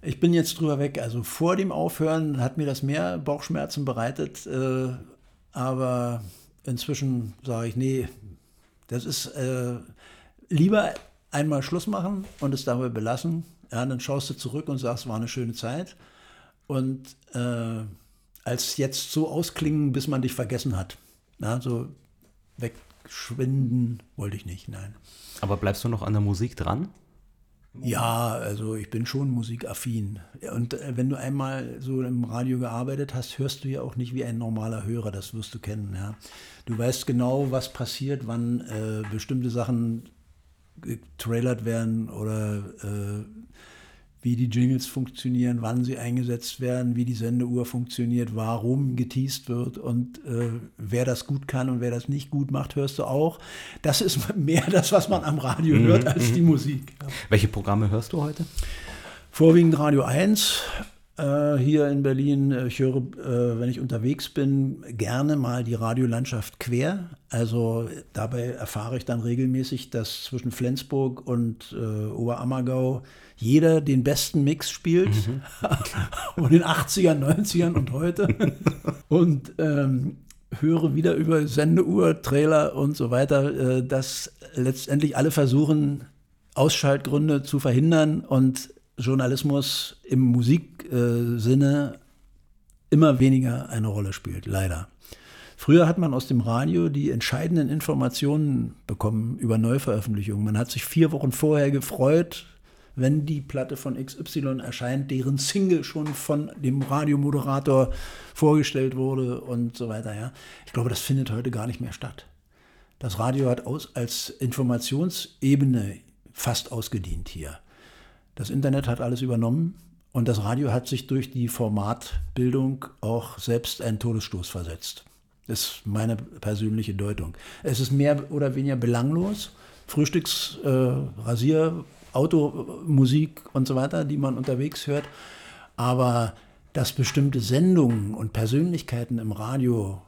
Speaker 2: Ich bin jetzt drüber weg. Also vor dem Aufhören hat mir das mehr Bauchschmerzen bereitet, äh, aber inzwischen sage ich, nee, das ist äh, lieber einmal Schluss machen und es dabei belassen ja, dann schaust du zurück und sagst, war eine schöne Zeit. Und äh, als jetzt so ausklingen, bis man dich vergessen hat. Ja, so wegschwinden wollte ich nicht, nein.
Speaker 1: Aber bleibst du noch an der Musik dran?
Speaker 2: Ja, also ich bin schon musikaffin. Und äh, wenn du einmal so im Radio gearbeitet hast, hörst du ja auch nicht wie ein normaler Hörer, das wirst du kennen. Ja. Du weißt genau, was passiert, wann äh, bestimmte Sachen getrailert werden oder äh, wie die Jingles funktionieren, wann sie eingesetzt werden, wie die Sendeuhr funktioniert, warum geteased wird und äh, wer das gut kann und wer das nicht gut macht, hörst du auch. Das ist mehr das, was man am Radio mhm, hört, als die mhm. Musik.
Speaker 1: Welche Programme hörst du heute?
Speaker 2: Vorwiegend Radio 1, äh, hier in Berlin. Äh, ich höre, äh, wenn ich unterwegs bin, gerne mal die Radiolandschaft quer. Also dabei erfahre ich dann regelmäßig, dass zwischen Flensburg und äh, Oberammergau jeder den besten Mix spielt. Mhm. und in den 80ern, 90ern und heute. und ähm, höre wieder über Sendeuhr, Trailer und so weiter, dass letztendlich alle versuchen, Ausschaltgründe zu verhindern und Journalismus im Musiksinne immer weniger eine Rolle spielt, leider. Früher hat man aus dem Radio die entscheidenden Informationen bekommen über Neuveröffentlichungen. Man hat sich vier Wochen vorher gefreut, wenn die Platte von XY erscheint, deren Single schon von dem Radiomoderator vorgestellt wurde und so weiter. Ja. Ich glaube, das findet heute gar nicht mehr statt. Das Radio hat aus, als Informationsebene fast ausgedient hier. Das Internet hat alles übernommen und das Radio hat sich durch die Formatbildung auch selbst einen Todesstoß versetzt. Das ist meine persönliche Deutung. Es ist mehr oder weniger belanglos. Frühstücks, äh, Automusik und so weiter, die man unterwegs hört. Aber dass bestimmte Sendungen und Persönlichkeiten im Radio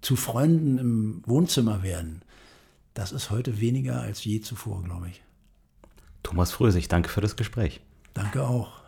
Speaker 2: zu Freunden im Wohnzimmer werden, das ist heute weniger als je zuvor, glaube ich.
Speaker 1: Thomas Frösig, danke für das Gespräch.
Speaker 2: Danke auch.